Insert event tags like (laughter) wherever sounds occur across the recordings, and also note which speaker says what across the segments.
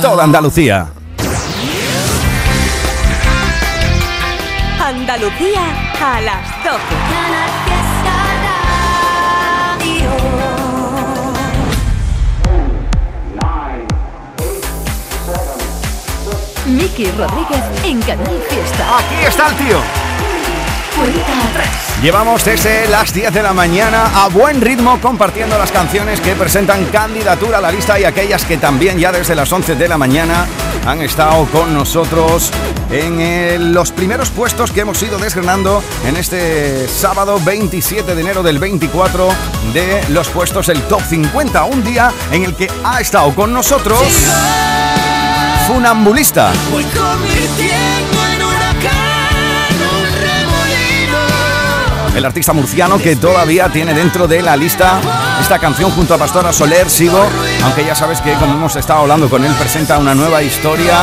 Speaker 1: toda Andalucía.
Speaker 2: Andalucía a las 12. Miki Rodríguez en Canal Fiesta.
Speaker 1: Aquí está el tío. Llevamos desde las 10 de la mañana a buen ritmo compartiendo las canciones que presentan candidatura a la lista y aquellas que también ya desde las 11 de la mañana han estado con nosotros en los primeros puestos que hemos ido desgranando en este sábado 27 de enero del 24 de los puestos del Top 50, un día en el que ha estado con nosotros Funambulista.
Speaker 3: Voy
Speaker 1: el artista murciano que todavía tiene dentro de la lista esta canción junto a Pastora Soler, Sigo, aunque ya sabes que como hemos estado hablando con él, presenta una nueva historia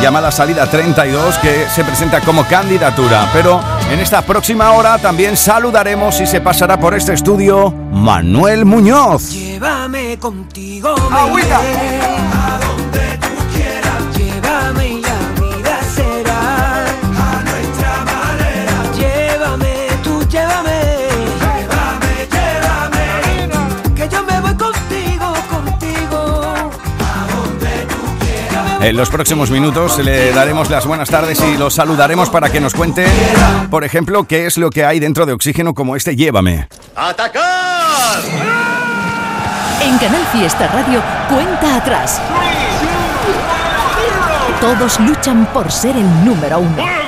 Speaker 1: llamada Salida 32 que se presenta como candidatura. Pero en esta próxima hora también saludaremos y se pasará por este estudio Manuel Muñoz.
Speaker 3: Llévame contigo,
Speaker 1: Agüita. En los próximos minutos le daremos las buenas tardes y lo saludaremos para que nos cuente, por ejemplo, qué es lo que hay dentro de Oxígeno como este Llévame.
Speaker 2: En Canal Fiesta Radio, cuenta atrás. Todos luchan por ser el número uno.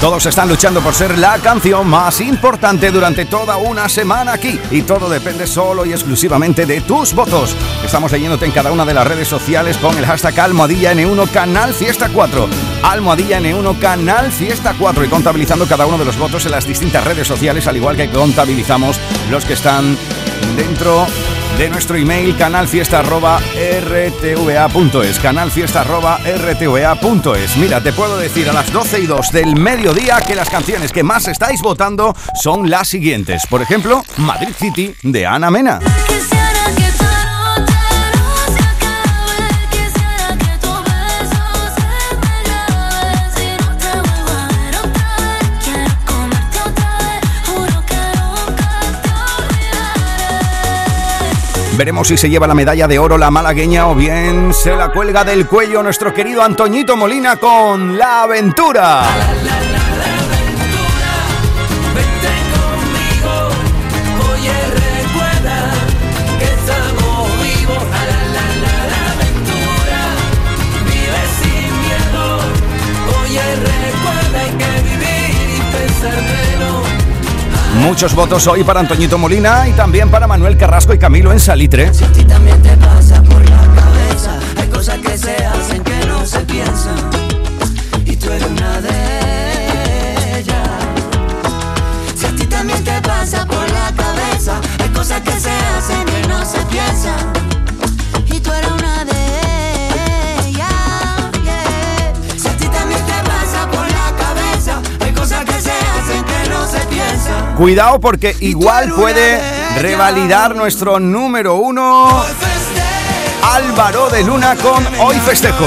Speaker 1: Todos están luchando por ser la canción más importante durante toda una semana aquí y todo depende solo y exclusivamente de tus votos. Estamos leyéndote en cada una de las redes sociales con el hashtag Almohadilla N1 Canal Fiesta 4. Almohadilla N1 Canal Fiesta 4 y contabilizando cada uno de los votos en las distintas redes sociales, al igual que contabilizamos los que están dentro de nuestro email canalfiesta.rtva.es canalfiesta.rtva.es Mira, te puedo decir a las 12 y 2 del mediodía que las canciones que más estáis votando son las siguientes. Por ejemplo, Madrid City de Ana Mena. Veremos si se lleva la medalla de oro la malagueña o bien se la cuelga del cuello nuestro querido Antoñito Molina con La Aventura. Muchos votos hoy para Antoñito Molina y también para Manuel Carrasco y Camilo en Salitre. Cuidado porque igual puede revalidar nuestro número uno Álvaro de Luna con Hoy Festejo.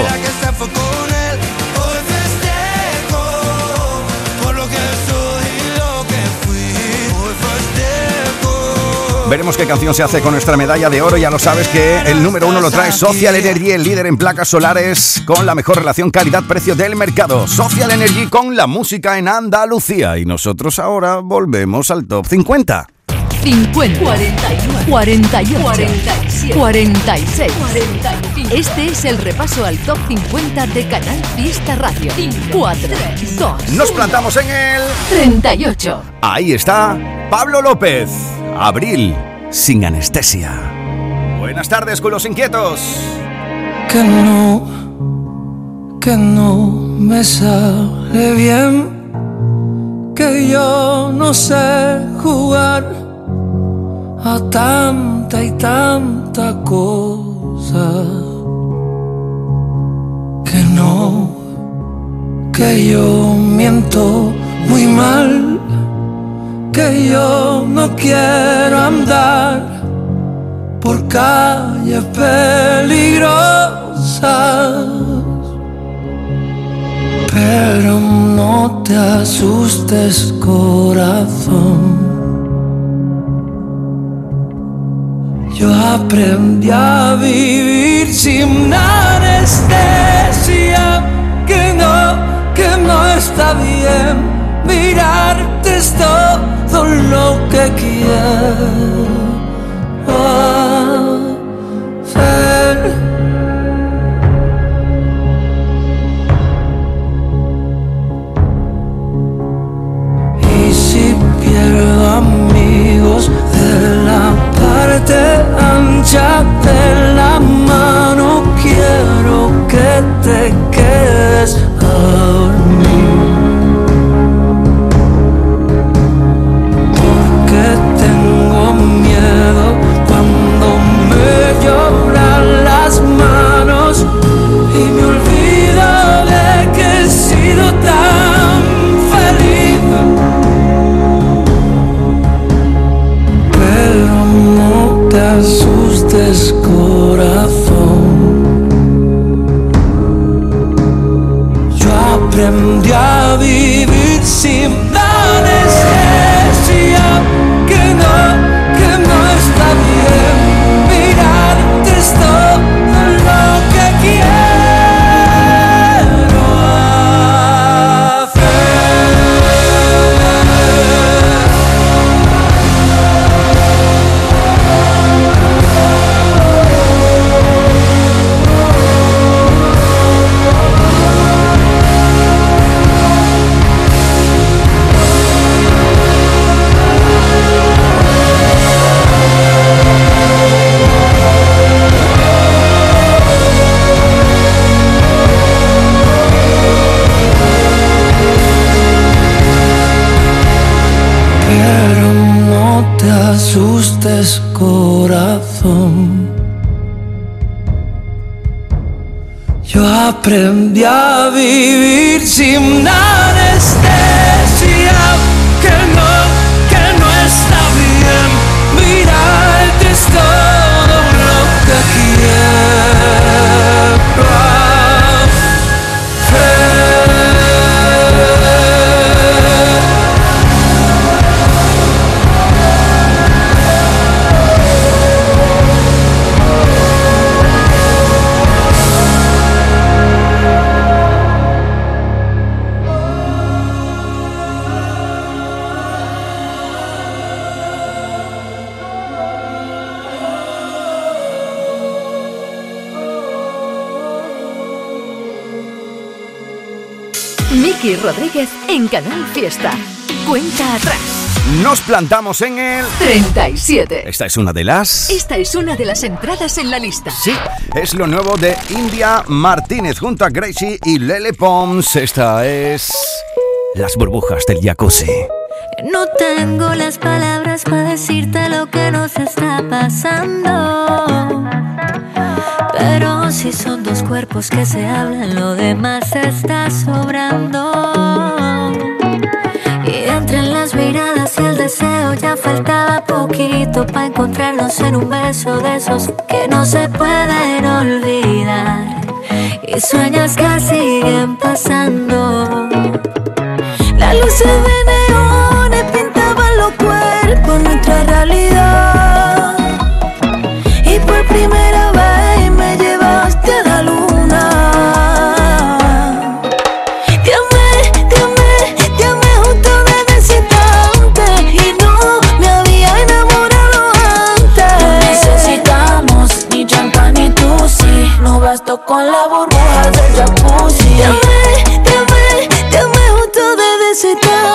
Speaker 1: Veremos qué canción se hace con nuestra medalla de oro. Ya lo sabes que el número uno lo trae Social Energy, el líder en placas solares con la mejor relación calidad-precio del mercado. Social Energy con la música en Andalucía. Y nosotros ahora volvemos al top 50.
Speaker 2: 50, 41, 48, 47, 46, 45. Este es el repaso al top 50 de Canal Fiesta Radio. 4, 2,
Speaker 1: Nos plantamos en el...
Speaker 2: 38.
Speaker 1: Ahí está Pablo López. Abril, sin anestesia. Buenas tardes, culos inquietos.
Speaker 3: Que no, que no me sale bien, que yo no sé jugar a tanta y tanta cosa. Que no, que yo miento muy mal, que yo no quiero andar por calles peligrosas. Pero no te asustes, corazón. Yo aprendí a vivir sin anestesia, que no, que no está bien. Mirarte es todo lo que quiero hacer. Y si pierdo amigos de la parte ancha
Speaker 2: en Canal Fiesta. Cuenta atrás.
Speaker 1: Nos plantamos en el...
Speaker 2: 37.
Speaker 1: Esta es una de las...
Speaker 2: Esta es una de las entradas en la lista.
Speaker 1: Sí, es lo nuevo de India Martínez junto a Gracie y Lele Pons. Esta es... Las burbujas del jacuzzi.
Speaker 4: No tengo las palabras para decirte lo que nos está pasando. Pero si son dos cuerpos que se hablan, lo demás está sobrando. Ya faltaba poquito para encontrarnos en un beso de esos que no se pueden olvidar. Y sueños que siguen pasando. Las luces de neones pintaban los cuerpos, nuestra realidad. Desde ese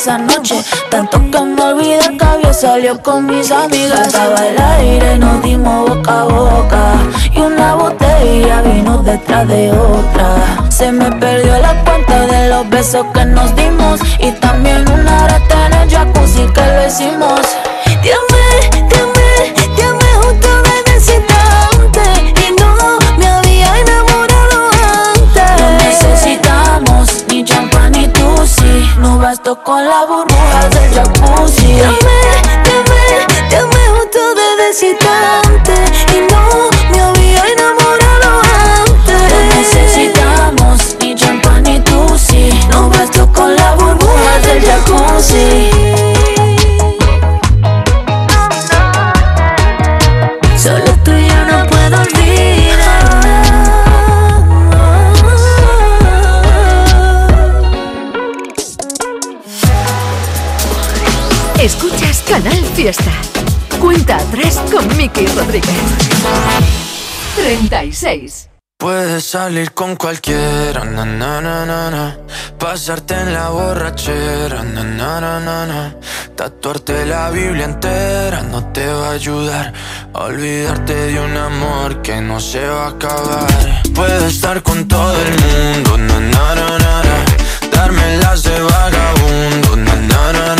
Speaker 5: esa. Tanto que me olvidé que había salido con mis amigas. Estaba el aire, nos dimos boca a boca. Y una botella vino detrás de otra. Se me perdió la cuenta de los besos que nos dimos. Y también una rata en el jacuzzi que lo hicimos. Bastó con la burbuja del jacuzzi. Te amé, te amé, te amé justo desde ese. Y no me había enamorado antes. No necesitamos ni champán ni tusi. No bastó con la burbuja del jacuzzi.
Speaker 2: Fiesta. Cuenta atrás con Miki Rodríguez. 36.
Speaker 6: Puedes salir con cualquiera, na, na, na, na, pasarte en la borrachera, na, na, na, na, tatuarte la Biblia entera no te va a ayudar olvidarte de un amor que no se va a acabar. Puedes estar con todo el mundo, na, na, na. darme las de vagabundo, na, na, na,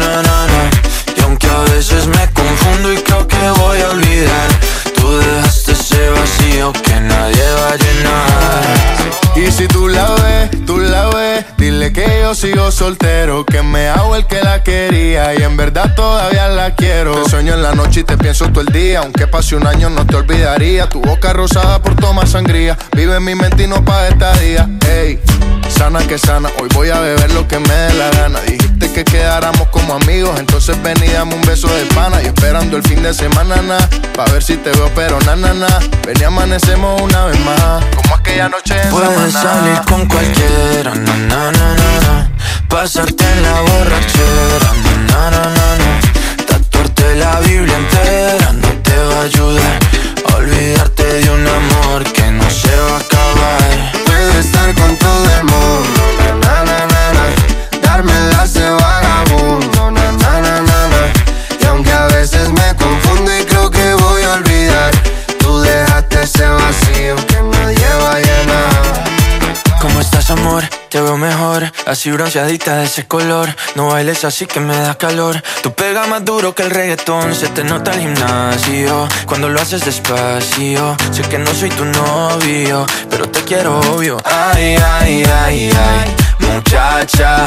Speaker 6: na. Y aunque a veces me confundo y creo que voy a olvidar, tú dejaste ese vacío que nadie va a llenar.
Speaker 7: Y si tú la ves, tú la ves, dile que yo sigo soltero, que me hago el que la quería y en verdad todavía la quiero. Te sueño en la noche y te pienso todo el día, aunque pase un año no te olvidaría. Tu boca rosada por tomar sangría, vive mi mente y no pa' esta día. Ey, sana que sana, hoy voy a beber lo que me dé la gana. Dijiste que quedáramos como amigos, entonces ven y dame un beso de pana. Y esperando el fin de semana, na, pa' ver si te veo, pero na, na, na. Ven y amanecemos una vez más, como aquella noche en
Speaker 6: Puedes
Speaker 7: Samaná.
Speaker 6: salir con cualquiera, na na na na na. Pasarte Te veo mejor, así bronceadita de ese color. No bailes así que me da calor. Tu pega más duro que el reggaetón, se te nota el gimnasio. Cuando lo haces despacio, sé que no soy tu novio, pero te quiero obvio. Ay, ay, ay, ay, muchacha.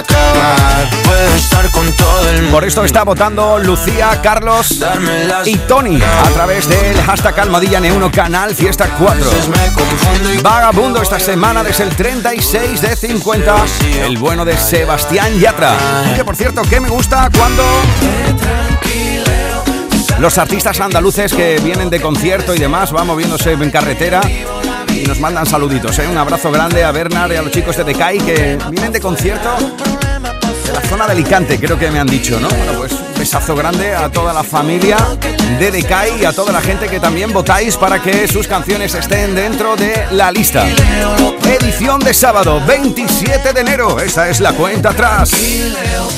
Speaker 1: Por esto está votando Lucía, Carlos y Tony a través del hashtag Almohadilla N1 Canal Fiesta 4.
Speaker 6: veces me confundo y
Speaker 1: Vagabundo esta semana desde el 36 de 50, el bueno de Sebastián Yatra. Que por cierto, que me gusta cuando los artistas andaluces que vienen de concierto y demás van moviéndose en carretera y nos mandan saluditos. ¿eh? Un abrazo grande a Bernard y a los chicos de Decay que vienen de concierto la zona de Alicante, creo que me han dicho, ¿no? Bueno, pues un besazo grande a toda la familia de Decay y a toda la gente que también votáis para que sus canciones estén dentro de la lista. Edición de sábado, 27 de enero. Esta es la cuenta atrás.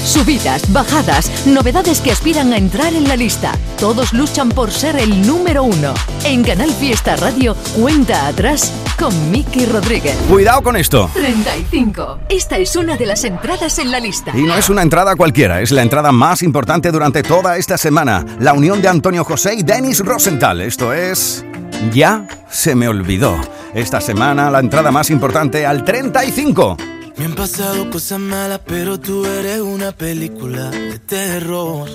Speaker 2: Subidas, bajadas, novedades que aspiran a entrar en la lista. Todos luchan por ser el número uno. En Canal Fiesta Radio, cuenta atrás con Miki Rodríguez.
Speaker 1: Cuidado con esto.
Speaker 2: 35. Esta es una de las entradas en la lista.
Speaker 1: Y no es una entrada cualquiera, es la entrada más importante durante toda esta semana. La unión de Antonio José y Denis Rosenthal. Esto es... Ya se me olvidó. Esta semana la entrada más importante al 35.
Speaker 8: Me han pasado cosas malas, pero tú eres una película de terror.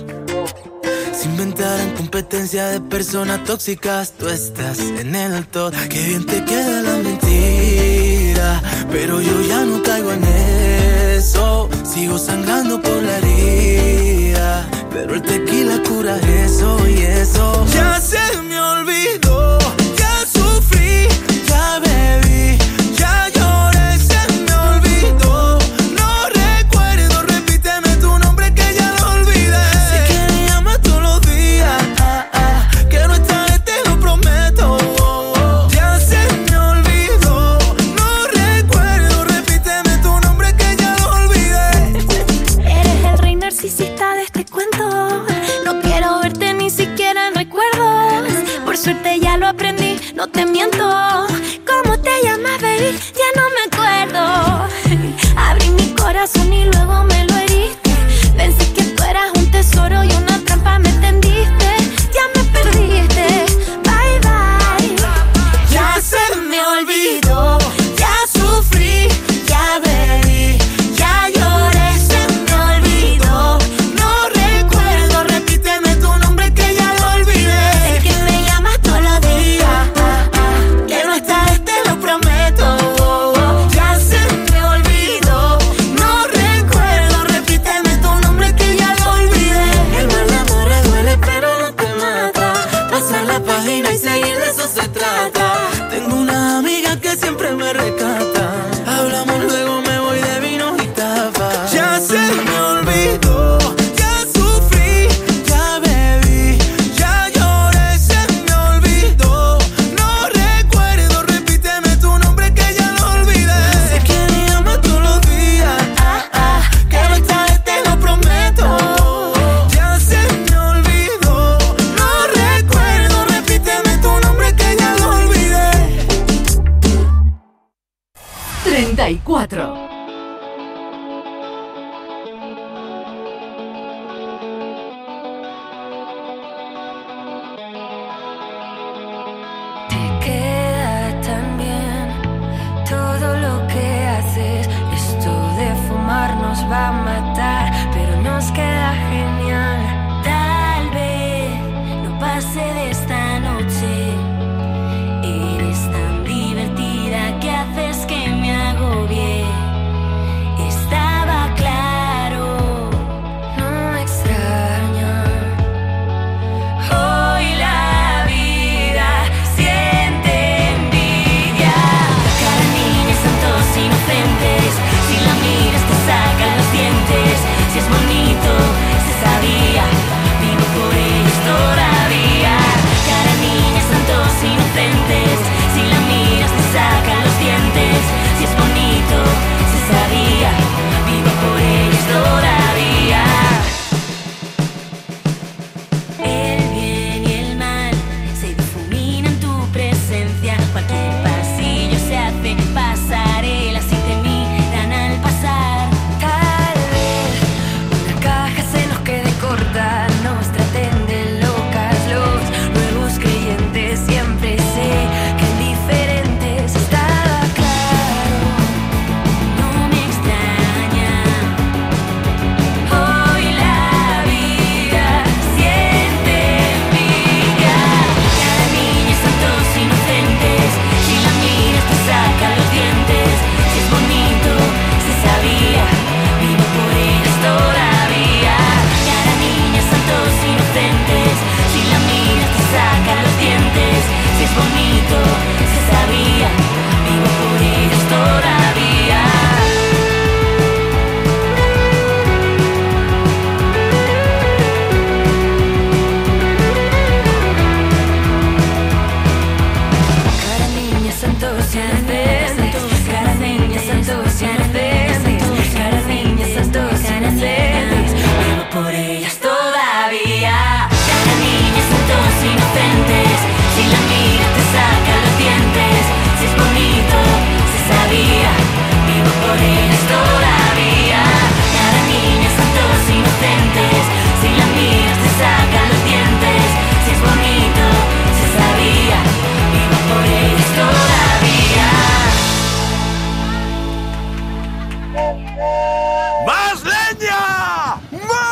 Speaker 8: Se inventaran competencia de personas tóxicas, tú estás en el top. Qué bien te queda la mentira, pero yo ya no caigo en eso. Sigo sangrando por la herida, pero el tequila cura eso y eso. Ya se me olvidó, ya sufrí, ya bebí, no te
Speaker 9: miento.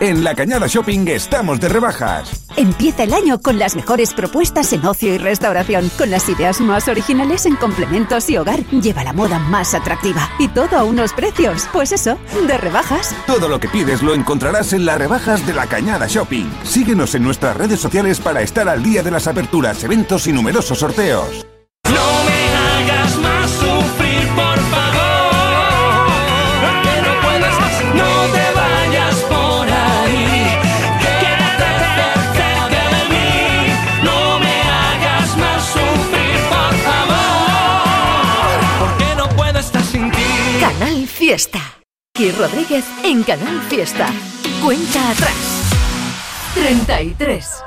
Speaker 10: en La Cañada Shopping estamos de rebajas.
Speaker 11: Empieza el año con las mejores propuestas en ocio y restauración, con las ideas más originales en complementos y hogar. Lleva la moda más atractiva y todo a unos precios, pues eso, de rebajas.
Speaker 10: Todo lo que pides lo encontrarás en las rebajas de La Cañada Shopping. Síguenos en nuestras redes sociales para estar al día de las aperturas, eventos y numerosos sorteos.
Speaker 3: No me hagas más.
Speaker 2: Y Rodríguez en Canal Fiesta. Cuenta atrás. 33.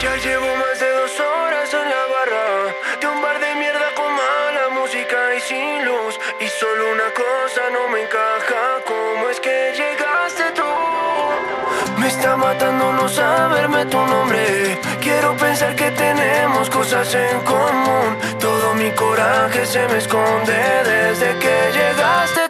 Speaker 12: Ya llevo más de dos horas en la barra. De un bar de mierda con mala música y sin luz. Y solo una cosa no me encaja. ¿Cómo es que llegaste tú? Me está matando no saberme tu nombre quiero pensar que tenemos cosas en común. Todo mi coraje se me esconde desde que llegaste.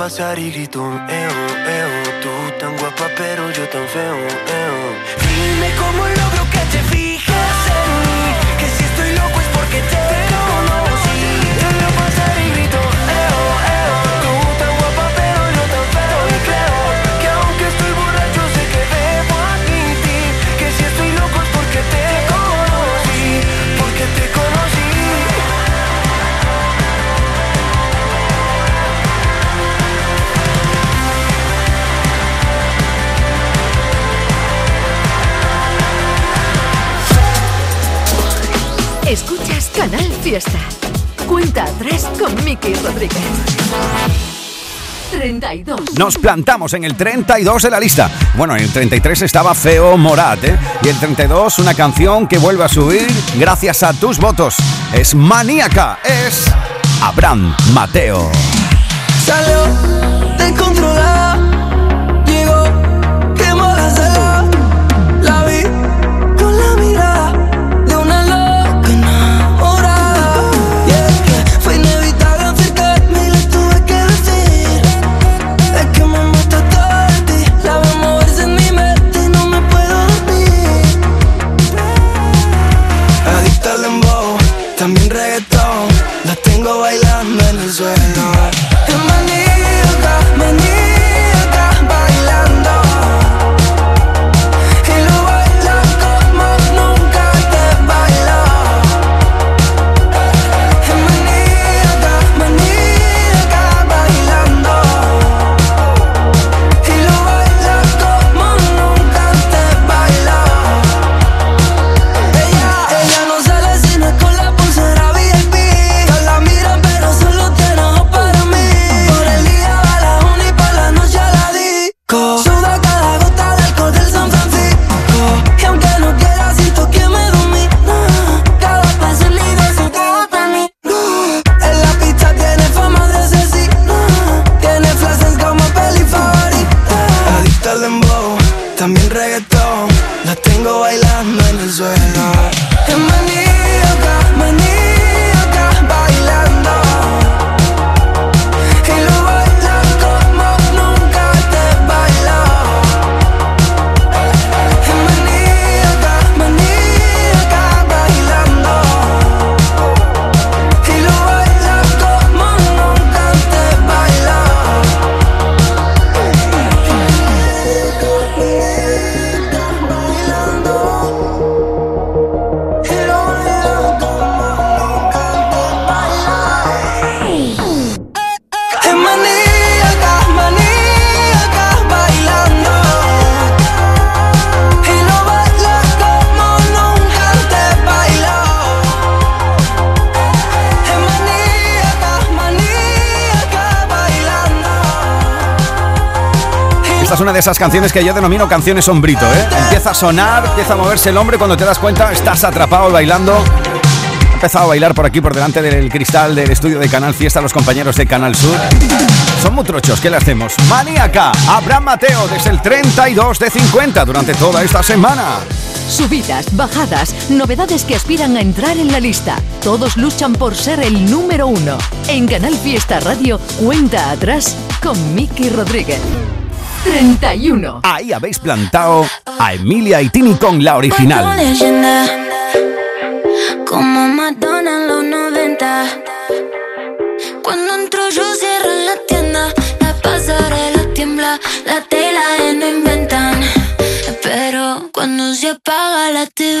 Speaker 12: passarinho gritou é, eu,
Speaker 2: eu Fiesta. Cuenta atrás con Miki Rodríguez. 32.
Speaker 1: Nos plantamos en el 32 de la lista. Bueno, en el 33 estaba Feo Morat, ¿eh? Y el 32, una canción que vuelve a subir gracias a tus votos. Es maníaca, es Abraham Mateo.
Speaker 8: Salió
Speaker 1: esas canciones que yo denomino canciones sombrito, ¿eh? Empieza a sonar, empieza a moverse el hombre, cuando te das cuenta estás atrapado bailando. Ha empezado a bailar por aquí, por delante del cristal del estudio de Canal Fiesta, los compañeros de Canal Sur. Son muy trochos, ¿qué le hacemos? Maníaca, Abraham Mateo, desde el 32 de 50 durante toda esta semana.
Speaker 2: Subidas, bajadas, novedades que aspiran a entrar en la lista. Todos luchan por ser el número uno. En Canal Fiesta Radio, cuenta atrás con Miki Rodríguez. 31.
Speaker 1: Ahí habéis plantado a Emilia y Tini con la
Speaker 9: Como
Speaker 1: original.
Speaker 9: leyenda, como Madonna en los 90. Cuando entro yo cierro la tienda, la pasarela tiembla, la tela no inventan. Pero cuando se apaga la TV,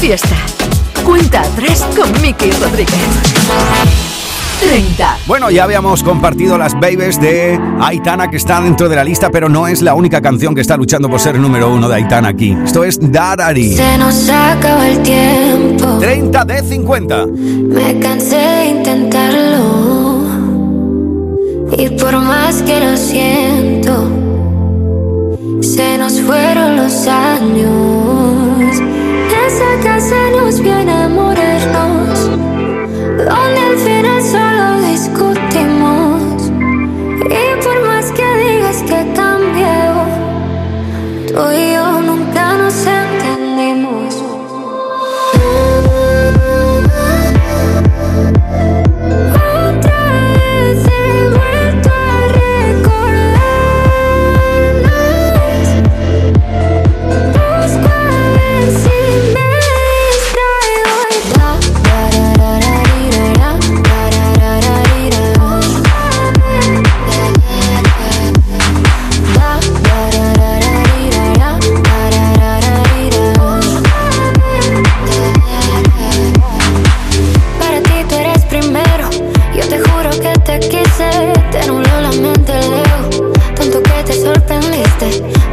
Speaker 2: Fiesta. Cuenta atrás con Miki Rodríguez. 30.
Speaker 1: Bueno, ya habíamos compartido las babies de Aitana que está dentro de la lista, pero no es la única canción que está luchando por ser número uno de Aitana aquí. Esto es Darari.
Speaker 13: Se nos acaba el tiempo.
Speaker 1: 30 de 50.
Speaker 13: Me cansé de intentarlo. Y por más que lo siento, se nos fueron los años. Nos viene a morirnos. Donde al final solo discutimos.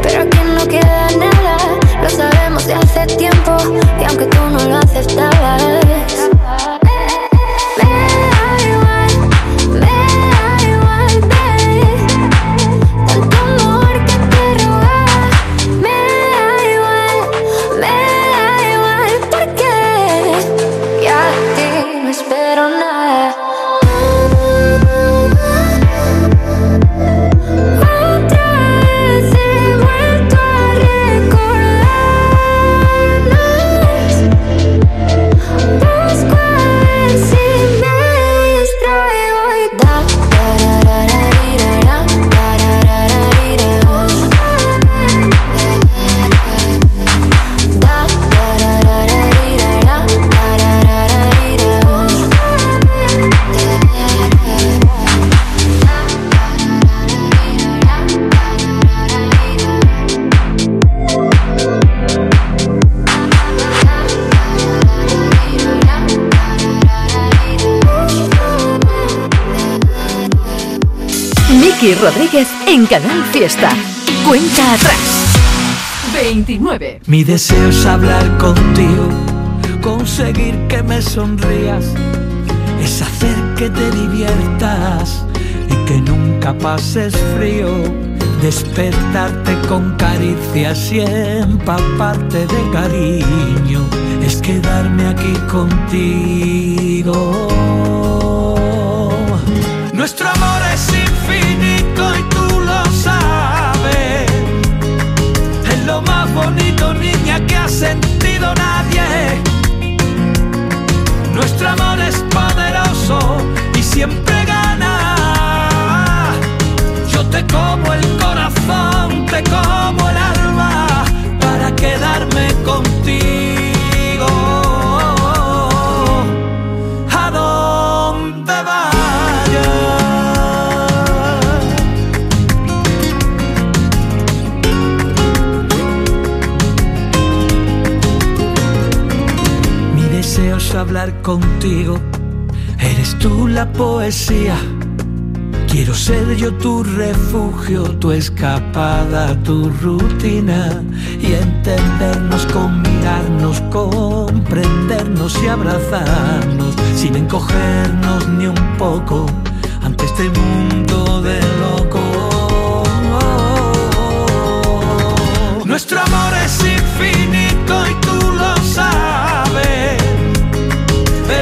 Speaker 13: Pero aquí no queda nada, lo sabemos de hace tiempo, y aunque tú no lo aceptabas.
Speaker 2: Rodríguez en Canal Fiesta. Cuenta atrás. 29.
Speaker 3: Mi deseo es hablar contigo, conseguir que me sonrías, es hacer que te diviertas y que nunca pases frío, despertarte con caricias y empaparte de cariño, es quedarme aquí contigo. Contigo. Eres tú la poesía. Quiero ser yo tu refugio, tu escapada, tu rutina. Y entendernos mirarnos, comprendernos y abrazarnos. Sin encogernos ni un poco ante este mundo de locos. Nuestro amor es infinito y tú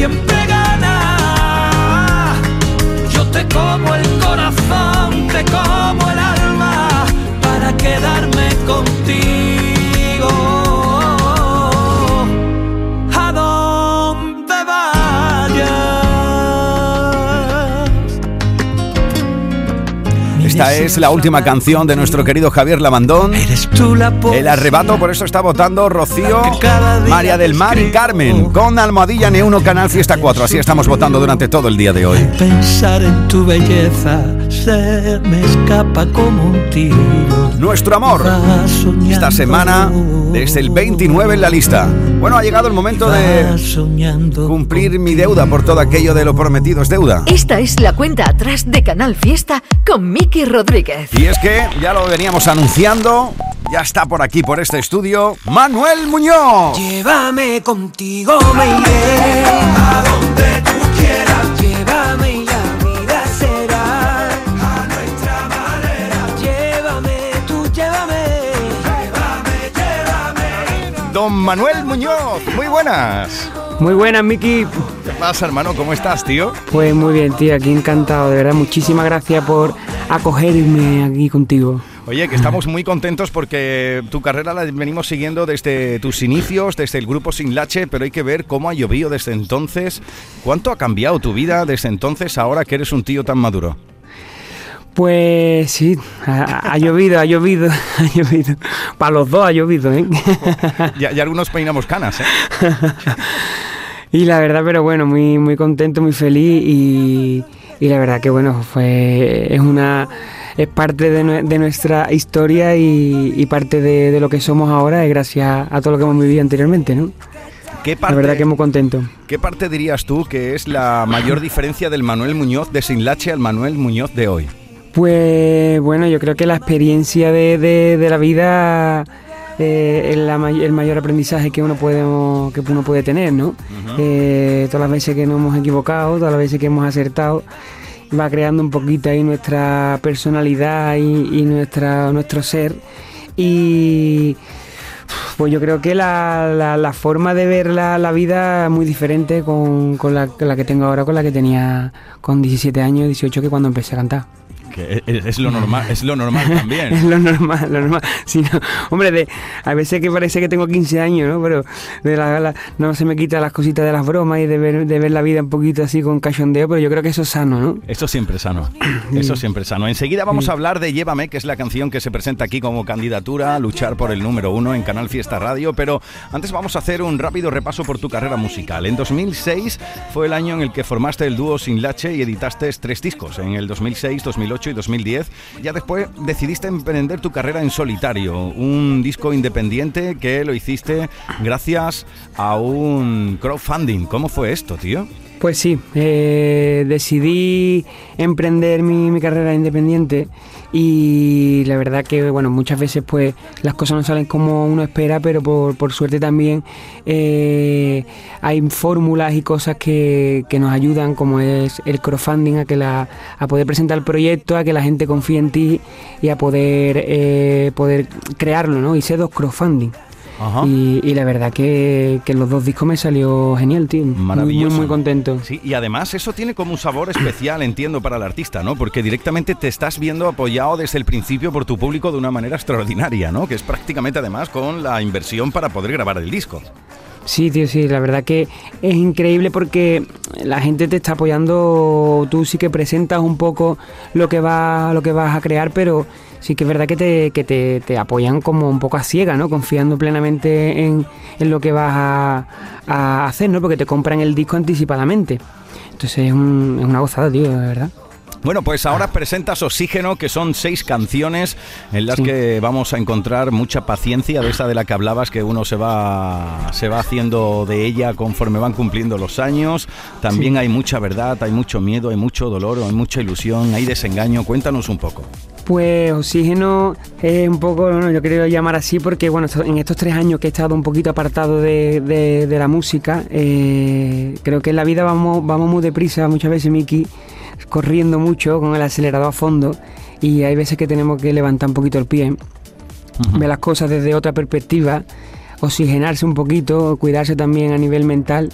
Speaker 3: siempre gana. Yo te como el corazón, te como el alma para quedarme contigo.
Speaker 1: Esta es la última canción de nuestro querido Javier Lamandón. El arrebato, por eso está votando Rocío, María del Mar y Carmen. Con Almohadilla N1 Canal Fiesta 4. Así estamos votando durante todo el día de hoy.
Speaker 3: Pensar en tu belleza se me escapa como un tiro.
Speaker 1: Nuestro amor. Esta semana, desde el 29 en la lista. Bueno, ha llegado el momento de cumplir mi deuda por todo aquello de lo prometido es deuda.
Speaker 2: Esta es la cuenta atrás de Canal Fiesta con Miki Rodríguez.
Speaker 1: Y es que ya lo veníamos anunciando, ya está por aquí, por este estudio, Manuel Muñoz.
Speaker 3: Llévame contigo, me iré a donde tú quieras. Llévame y la vida será a nuestra manera. Llévame, tú llévame. Llévame, llévame.
Speaker 1: Don Manuel Muñoz, muy buenas.
Speaker 14: Muy buenas, Miki.
Speaker 1: ¿Qué pasa, hermano? ¿Cómo estás, tío?
Speaker 14: Pues muy bien, tío, aquí encantado, de verdad. Muchísimas gracias por acogerme aquí contigo.
Speaker 1: Oye, que estamos muy contentos porque tu carrera la venimos siguiendo desde tus inicios, desde el grupo Sin Lache, pero hay que ver cómo ha llovido desde entonces. ¿Cuánto ha cambiado tu vida desde entonces ahora que eres un tío tan maduro?
Speaker 14: Pues sí, ha, ha llovido, ha llovido, (laughs) ha llovido. Para los dos ha llovido, ¿eh? (laughs)
Speaker 1: Ya, ya algunos peinamos canas, ¿eh? (laughs)
Speaker 14: Y la verdad, pero bueno, muy, muy contento, muy feliz y, y la verdad que bueno, fue es una es parte de, de nuestra historia y, y parte de, de lo que somos ahora, es gracias a todo lo que hemos vivido anteriormente, ¿no?
Speaker 1: ¿Qué
Speaker 14: La verdad que muy contento.
Speaker 1: ¿Qué parte dirías tú que es la mayor diferencia del Manuel Muñoz de Sin Lache al Manuel Muñoz de hoy?
Speaker 14: Pues bueno, yo creo que la experiencia de, de- de la vida eh, may- el mayor aprendizaje que uno puede, que uno puede tener, ¿no? Eh, todas las veces que nos hemos equivocado, todas las veces que hemos acertado, va creando un poquito ahí nuestra personalidad y, y nuestra, nuestro ser. Y pues yo creo que la, la- la forma de ver la, la vida es muy diferente con, con la, con la que tengo ahora, con la que tenía con 17 años, 18, que cuando empecé a cantar.
Speaker 1: Que es, es lo normal, es lo normal (laughs)
Speaker 14: Es
Speaker 1: también.
Speaker 14: lo normal, lo normal. Si no- hombre, de, a veces que parece que tengo 15 años, ¿no? Pero de la, la- no se me quita las cositas de las bromas y de ver, de ver la vida un poquito así con cachondeo, pero yo creo que eso es sano, ¿no?
Speaker 1: Eso siempre es sano. Eso siempre es sano. Enseguida vamos a hablar de Llévame, que es la canción que se presenta aquí como candidatura a luchar por el número uno en Canal Fiesta Radio. Pero antes vamos a hacer un rápido repaso por tu carrera musical. En 2006 fue el año en el que formaste el dúo Sin Lache y editaste tres discos. En el 2006, 2008 y 2010. Ya después decidiste emprender tu carrera en solitario. Un disco independiente que lo hiciste gracias a un crowdfunding. ¿Cómo fue esto, tío?
Speaker 14: Pues sí, eh, decidí emprender mi, mi carrera independiente y la verdad que bueno muchas veces pues las cosas no salen como uno espera, pero por, por suerte también eh, hay fórmulas y cosas que, que nos ayudan como es el crowdfunding a que la, a poder presentar el proyecto, a que la gente confíe en ti y a poder eh, poder crearlo, ¿no? Hice dos crowdfunding. Y, y la verdad que, que los dos discos me salió genial, tío. Muy,
Speaker 1: Maravilloso.
Speaker 14: Muy, muy contento.
Speaker 1: Sí, y además eso tiene como un sabor especial, entiendo, para el artista, ¿no? Porque directamente te estás viendo apoyado desde el principio por tu público de una manera extraordinaria, ¿no? Que es prácticamente además con la inversión para poder grabar el disco.
Speaker 14: Sí, tío, sí, la verdad que es increíble porque la gente te está apoyando, tú sí que presentas un poco lo que va, lo que vas a crear, pero sí que es verdad que te, que te, te apoyan como un poco a ciega, ¿no? Confiando plenamente en, en lo que vas a, hacer, ¿no? Porque te compran el disco anticipadamente. Entonces es, un- es una gozada, tío, de verdad.
Speaker 1: Bueno, pues ahora presentas Oxígeno, que son seis canciones en las que vamos a encontrar mucha paciencia de esa de la que hablabas, que uno se va, se va haciendo de ella conforme van cumpliendo los años. También hay mucha verdad, hay mucho miedo, hay mucho dolor, hay mucha ilusión, hay desengaño. Cuéntanos un poco.
Speaker 14: Pues Oxígeno es un poco, no, yo quiero llamar así porque bueno, en estos tres años que he estado un poquito apartado de, de- de la música, eh, creo que en la vida vamos, vamos muy deprisa muchas veces, Miki, corriendo mucho con el acelerador a fondo y hay veces que tenemos que levantar un poquito el pie, ver las cosas desde otra perspectiva, oxigenarse un poquito, cuidarse también a nivel mental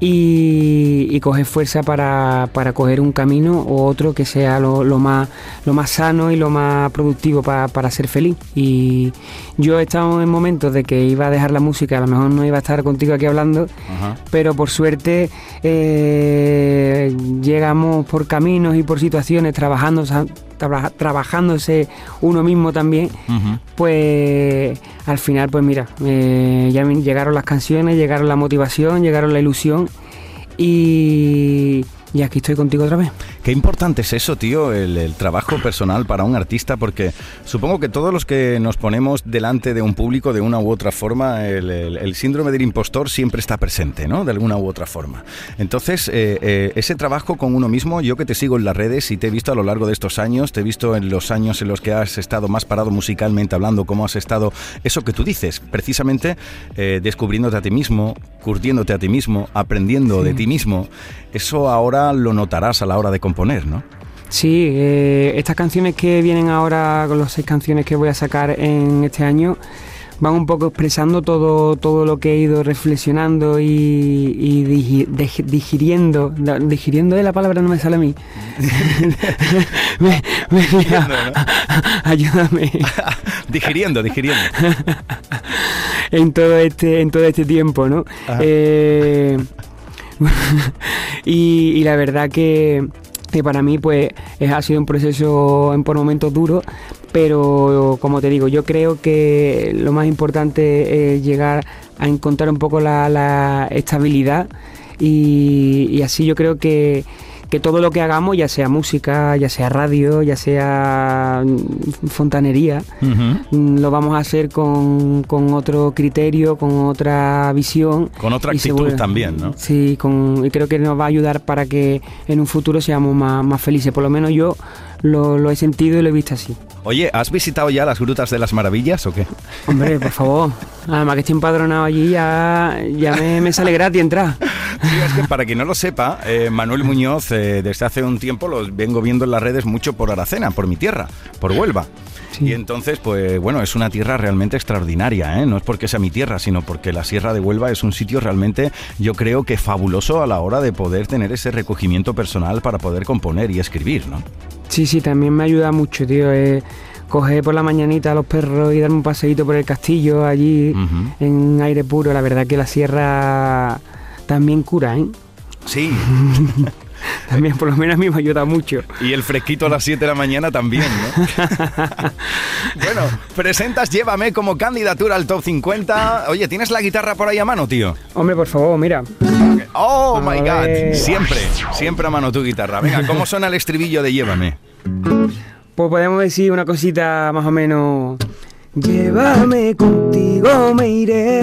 Speaker 14: y, y coger fuerza para, para coger un camino o otro que sea lo, lo más, lo más sano y lo más productivo pa- para ser feliz. Y yo he estado en momentos de que iba a dejar la música, a lo mejor no iba a estar contigo aquí hablando, pero por suerte eh, llegamos por caminos y por situaciones trabajando, trabajándose uno mismo también, pues al final, pues mira, eh, ya llegaron las canciones, llegaron la motivación, llegaron la ilusión y, y aquí estoy contigo otra vez.
Speaker 1: Qué importante es eso, tío, el, el trabajo personal para un artista, porque supongo que todos los que nos ponemos delante de un público de una u otra forma, el, el- el síndrome del impostor siempre está presente, ¿no? De alguna u otra forma. Entonces, eh, eh, ese trabajo con uno mismo, yo que te sigo en las redes y te he visto a lo largo de estos años, te he visto en los años en los que has estado más parado musicalmente hablando, cómo has estado, eso que tú dices, precisamente eh, descubriéndote a ti mismo, curtiéndote a ti mismo, aprendiendo de ti mismo, eso ahora lo notarás a la hora de componer, ¿no?
Speaker 14: Sí, eh, estas canciones que vienen ahora, con las seis canciones que voy a sacar en este año, van un poco expresando todo, todo lo que he ido reflexionando y, digiriendo. Digiriendo es la palabra, no me sale a mí. (laughs) Me- me- ayúdame. (laughs)
Speaker 1: digiriendo, digiriendo. (laughs)
Speaker 14: en todo este, en todo este tiempo, ¿no? Eh, y, y la verdad que, que para mí pues es- ha sido un proceso en por momentos duro, pero como te digo, yo creo que lo más importante es llegar a encontrar un poco la, la estabilidad y así yo creo que, que todo lo que hagamos, ya sea música, ya sea radio, ya sea mm, fontanería, mm, lo vamos a hacer con, con otro criterio, con otra visión.
Speaker 1: Con otra actitud
Speaker 14: seguro-
Speaker 1: también, ¿no?
Speaker 14: Sí, con, y creo que nos va a ayudar para que en un futuro seamos más, más felices. Por lo menos yo lo, lo he sentido y lo he visto así.
Speaker 1: Oye, ¿has visitado ya las Grutas de las Maravillas o qué?
Speaker 14: Hombre, por favor. Además que estoy empadronado allí, ya, ya me, me sale gratis entrar.
Speaker 1: Sí, es que para quien no lo sepa, eh, Manuel Muñoz eh, desde hace un tiempo los vengo viendo en las redes mucho por Aracena, por mi tierra, por Huelva. Y entonces, pues bueno, es una tierra realmente extraordinaria, ¿eh? No es porque sea mi tierra, sino porque la Sierra de Huelva es un sitio realmente, yo creo que fabuloso a la hora de poder tener ese recogimiento personal para poder componer y escribir, ¿no?
Speaker 14: Sí, sí, también me ayuda mucho, tío. eh, coger por la mañanita a los perros y darme un paseíto por el castillo allí en aire puro. La verdad que la sierra también cura, ¿eh?
Speaker 1: Sí. (laughs)
Speaker 14: también por lo menos a mí me ayuda mucho.
Speaker 1: Y el fresquito a las 7 de la mañana también, ¿no? (laughs) bueno, presentas Llévame como candidatura al top 50. Oye, ¿tienes la guitarra por ahí a mano, tío?
Speaker 14: Hombre, por favor, mira.
Speaker 1: Oh my god, siempre, siempre a mano tu guitarra. Venga, ¿cómo suena el estribillo de Llévame?
Speaker 14: Pues podemos decir una cosita más o menos. Llévame contigo, me iré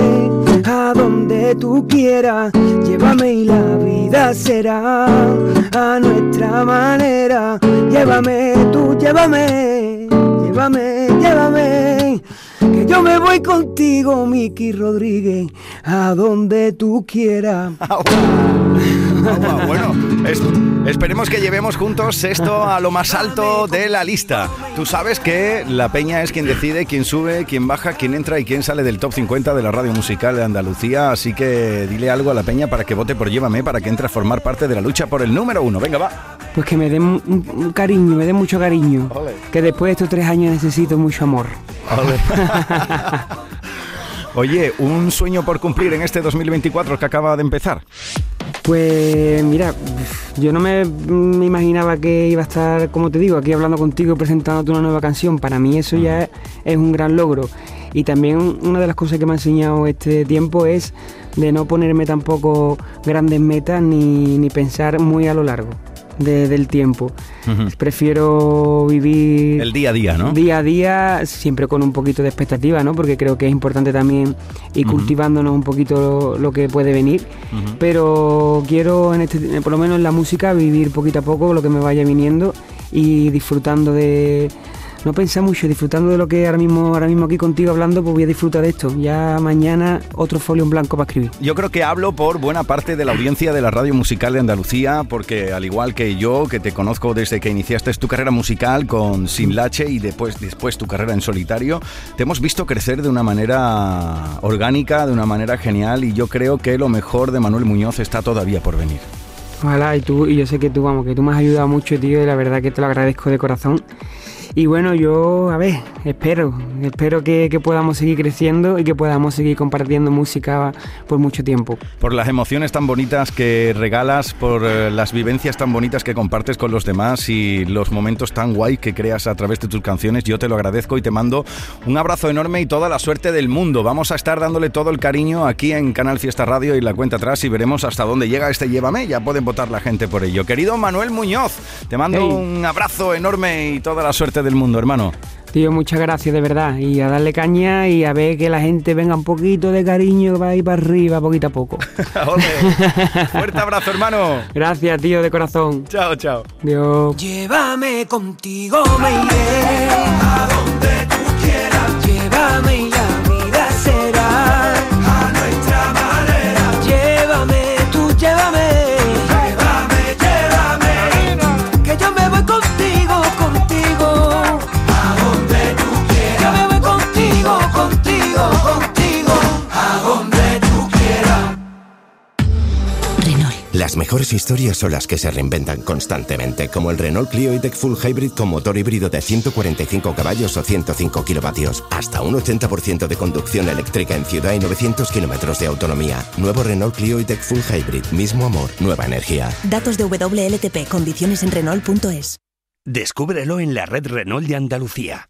Speaker 14: a donde tú quieras. Llévame y la vida será a nuestra manera. Llévame, tú llévame, llévame, llévame. Que yo me voy contigo, Miki Rodríguez, a donde tú quieras.
Speaker 1: Bueno, es- esperemos que llevemos juntos esto a lo más alto de la lista. Tú sabes que la peña es quien decide quién sube, quién baja, quién entra y quién sale del top 50 de la radio musical de Andalucía. Así que dile algo a la peña para que vote por Llévame, para que entre a formar parte de la lucha por el número uno. Venga, va.
Speaker 14: Pues que me den un, un cariño, me den mucho cariño. Que después de estos tres años necesito mucho amor. (laughs)
Speaker 1: Oye, un sueño por cumplir en este 2024 que acaba de empezar.
Speaker 14: Pues mira, yo no me, me imaginaba que iba a estar, como te digo, aquí hablando contigo, presentándote una nueva canción. Para mí eso ya es, es un gran logro. Y también una de las cosas que me ha enseñado este tiempo es de no ponerme tampoco grandes metas ni, ni pensar muy a lo largo de- del tiempo. Prefiero vivir
Speaker 1: El día a día, ¿no?
Speaker 14: Día a día, siempre con un poquito de expectativa, ¿no? Porque creo que es importante también ir
Speaker 1: Ujú.
Speaker 14: cultivándonos un poquito lo, lo que puede venir. Pero quiero, en este, por lo menos en la música, vivir poquito a poco lo que me vaya viniendo y disfrutando de. No pensar mucho, disfrutando de lo que ahora mismo, ahora mismo aquí contigo hablando, pues voy a disfrutar de esto. Ya mañana otro folio en blanco para escribir.
Speaker 1: Yo creo que hablo por buena parte de la audiencia de la radio musical de Andalucía, porque al igual que yo, que te conozco desde que iniciaste tu carrera musical con Sin Lache y después, después tu carrera en solitario, te hemos visto crecer de una manera orgánica, de una manera genial, y yo creo que lo mejor de Manuel Muñoz está todavía por venir.
Speaker 14: Ojalá, y tú, y yo sé que tú, vamos, que tú me has ayudado mucho, tío, y la verdad que te lo agradezco de corazón. Y bueno, yo, a ver, espero, espero que, que podamos seguir creciendo y que podamos seguir compartiendo música por mucho tiempo.
Speaker 1: Por las emociones tan bonitas que regalas, por eh, las vivencias tan bonitas que compartes con los demás y los momentos tan guay que creas a través de tus canciones, yo te lo agradezco y te mando un abrazo enorme y toda la suerte del mundo. Vamos a estar dándole todo el cariño aquí en Canal Fiesta Radio y la cuenta atrás y veremos hasta dónde llega este Llévame. Ya pueden votar la gente por ello. Querido Manuel Muñoz, te mando
Speaker 14: Hey.
Speaker 1: un abrazo enorme y toda la suerte del mundo, hermano.
Speaker 14: Tío, muchas gracias de verdad. Y a darle caña y a ver que la gente venga un poquito de cariño, va a ir para arriba poquito a poco. (laughs) (laughs)
Speaker 1: Fuerte abrazo, hermano.
Speaker 14: Gracias, tío, de corazón.
Speaker 1: Chao, chao.
Speaker 14: Dios.
Speaker 3: Llévame contigo, me iré a donde
Speaker 15: Las mejores historias son las que se reinventan constantemente, como el Renault Clio E-Tech Full Hybrid con motor híbrido de 145 caballos o 105 kilovatios, hasta un 80% de conducción eléctrica en ciudad y 900 kilómetros de autonomía. Nuevo Renault Clio E-Tech Full Hybrid, mismo amor, nueva energía.
Speaker 16: Datos de WLTP, condiciones en Renault.es.
Speaker 17: Descúbrelo en la red Renault de Andalucía.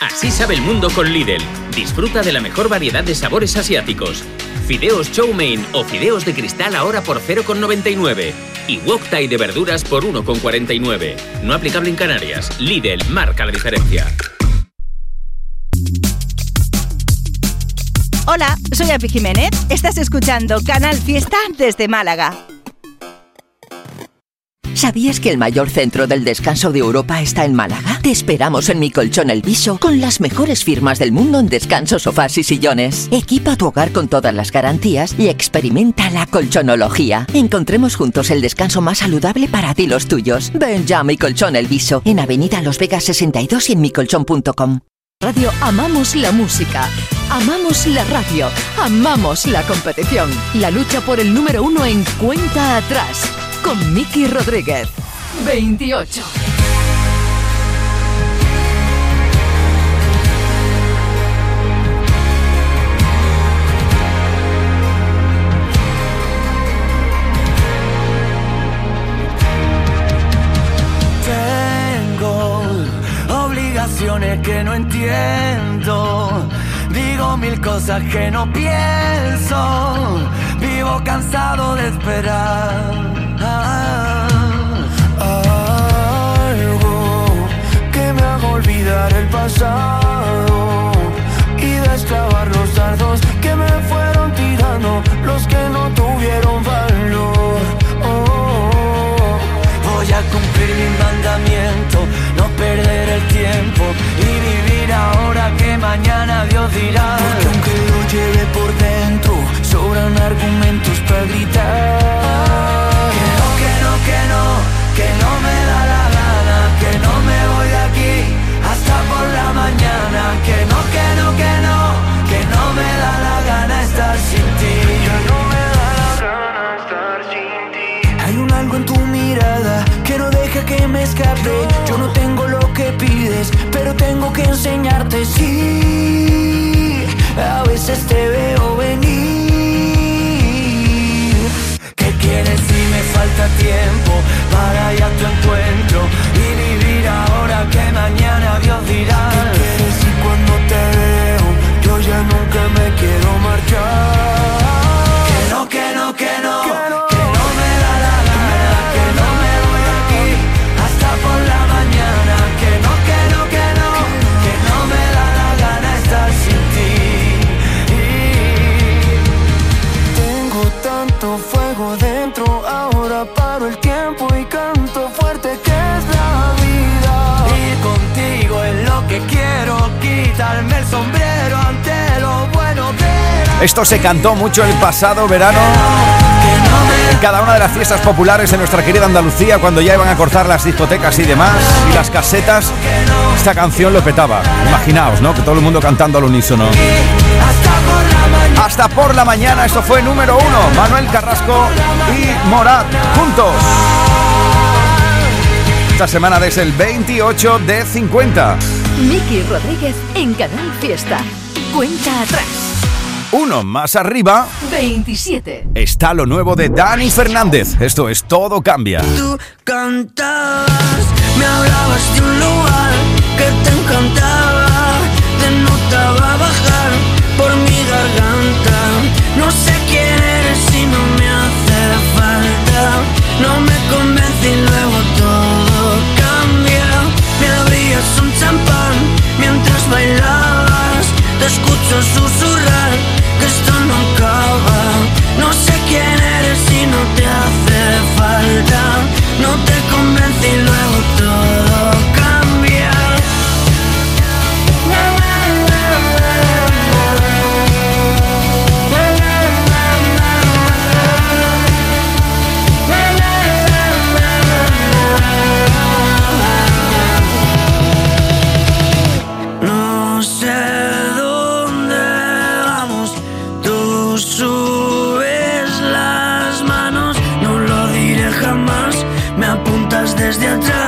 Speaker 18: Así sabe el mundo con Lidl. Disfruta de la mejor variedad de sabores asiáticos. Fideos chow mein o fideos de cristal ahora por 0,99. Y wok thai de verduras por 1,49. No aplicable en Canarias. Lidl marca la diferencia.
Speaker 19: Hola, soy Api Jiménez. Estás escuchando Canal Fiesta desde Málaga.
Speaker 20: ¿Sabías que el mayor centro del descanso de Europa está en Málaga? Te esperamos en Mi Colchón El Viso con las mejores firmas del mundo en descansos, sofás y sillones. Equipa tu hogar con todas las garantías y experimenta la colchonología. Encontremos juntos el descanso más saludable para ti y los tuyos. Ven ya a Mi Colchón El Viso en Avenida Los Vegas 62 y en micolchón.com.
Speaker 2: Radio Amamos la música, amamos la radio, amamos la competición. La lucha por el número uno en cuenta atrás con Miki Rodríguez. 28.
Speaker 3: Tengo obligaciones que no entiendo. Digo mil cosas que no pienso. Vivo cansado de esperar. Algo que me haga olvidar el pasado y desclavar los dardos que me fueron tirando los que no tuvieron valor. Oh, voy a cumplir mi mandamiento, no perder el tiempo y vivir ahora que mañana Dios dirá. Aunque lo lleve por dentro, sobran argumentos para gritar. No, que no, me da la gana, que no me voy de aquí hasta por la mañana. Que no, que no, que no, que no me da la gana estar sin ti. Que no me da la gana estar sin ti. Hay un algo en tu mirada que no deja que me escape. Yo no tengo lo que pides, pero tengo que enseñarte. Sí, a veces te veo venir. Tiempo para ir a tu encuentro y vivir ahora que mañana Dios dirá? ¿Qué quieres si cuando te veo yo ya nunca me quiero marchar?
Speaker 1: Esto se cantó mucho el pasado verano en cada una de las fiestas populares de nuestra querida Andalucía cuando ya iban a cortar las discotecas y demás y las casetas. Esta canción lo petaba. Imaginaos, ¿no? Que todo el mundo cantando al unísono. Hasta por la mañana, esto fue número uno. Manuel Carrasco y Morat juntos. Esta semana desde el 28 de 50.
Speaker 2: Miki Rodríguez en Canal Fiesta. Cuenta atrás.
Speaker 1: Uno más arriba
Speaker 2: 27.
Speaker 1: está lo nuevo de Dani Fernández. Esto es Todo Cambia.
Speaker 21: Tú cantabas, me hablabas de un lugar que te encantaba, te notaba bajar por mi garganta. No sé quién eres y no me hace falta, no me convence y luego todo cambia. Me abrías un champán mientras bailabas, te escucho susurrar apuntas desde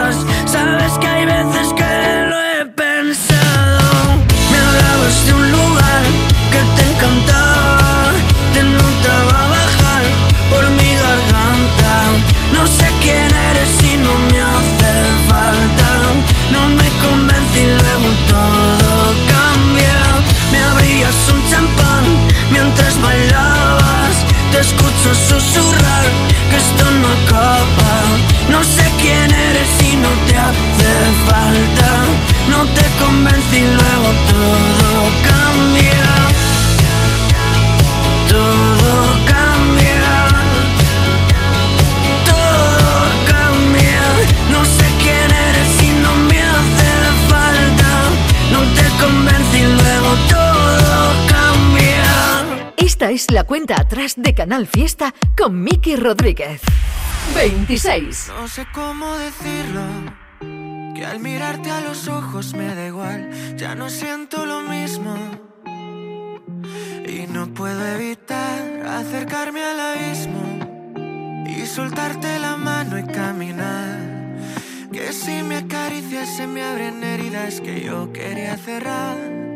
Speaker 2: la cuenta atrás de Canal Fiesta con Miki Rodríguez. 26.
Speaker 21: No sé cómo decirlo, que al mirarte a los ojos me da igual, ya no siento lo mismo. Y no puedo evitar acercarme al abismo y soltarte la mano y caminar. Que si me acaricias se me abren heridas que yo quería cerrar.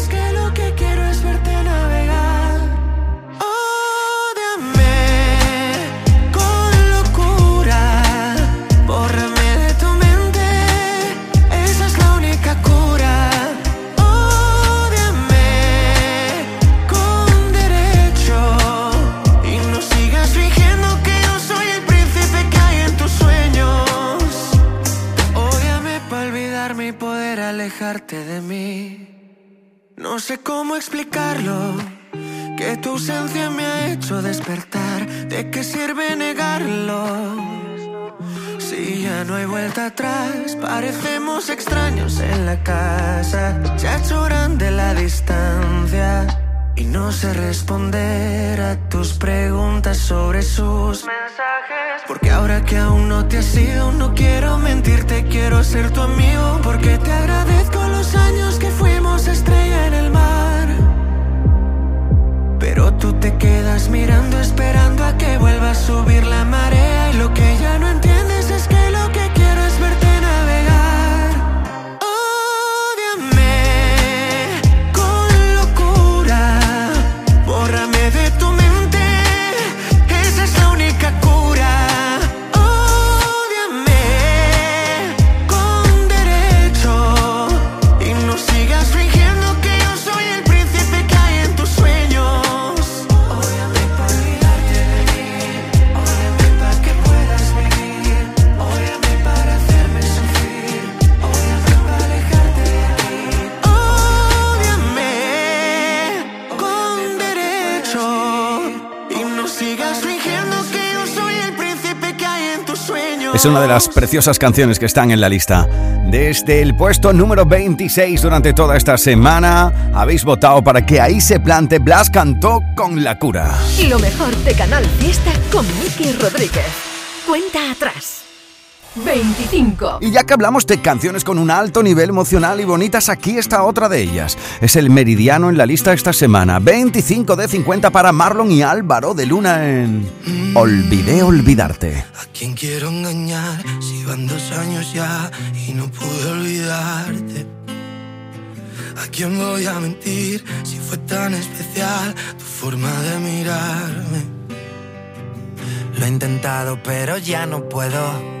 Speaker 21: No sé cómo explicarlo. Que tu ausencia me ha hecho despertar. ¿De qué sirve negarlo? Si ya no hay vuelta atrás, parecemos extraños en la casa. Ha hecho grande la distancia. Y no sé responder a tus preguntas sobre sus mensajes. Porque ahora que aún no te has ido, no quiero mentirte, quiero ser tu amigo. Porque te agradezco los años que fuimos estrella en el mar. Pero tú te quedas mirando, esperando a que vuelva a subir la marea. Y lo que ya no entiendes es que lo Es
Speaker 1: una de las preciosas canciones que están en la lista. Desde el puesto número 26 durante toda esta semana habéis votado para que ahí se plante Blas cantó con la cura.
Speaker 2: Lo mejor de Canal Fiesta con Miki Rodríguez. Cuenta atrás. 25.
Speaker 1: Y ya que hablamos de canciones con un alto nivel emocional y bonitas, aquí está otra de ellas. Es el meridiano en la lista esta semana. 25 de 50 para Marlon y Álvaro de Luna en Olvidé olvidarte.
Speaker 21: ¿A quién quiero engañar si van dos años ya y no pude olvidarte? ¿A quién voy a mentir si fue tan especial tu forma de mirarme?
Speaker 8: Lo he intentado pero ya no puedo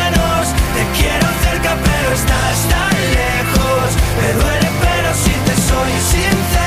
Speaker 21: te quiero cerca, pero estás tan lejos. Me duele, pero si te soy sincero,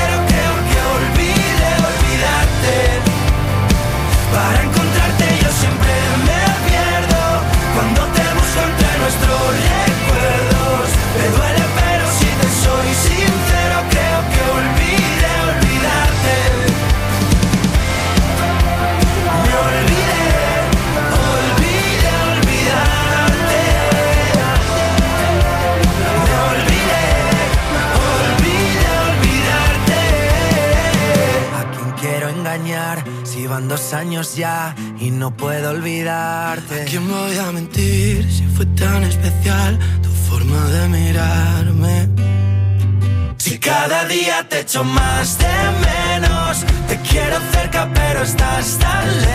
Speaker 8: ya y no puedo olvidarte?
Speaker 21: ¿A quién voy a mentir si fue tan especial tu forma de mirarme? Si cada día te echo más de menos, te quiero cerca pero estás tan lejos.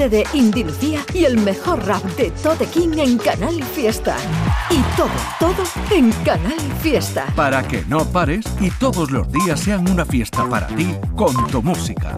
Speaker 2: de Indy Lucía y el mejor rap de Tote King en Canal Fiesta. Y todo, todo en Canal Fiesta.
Speaker 22: Para que no pares y todos los días sean una fiesta para ti con tu música.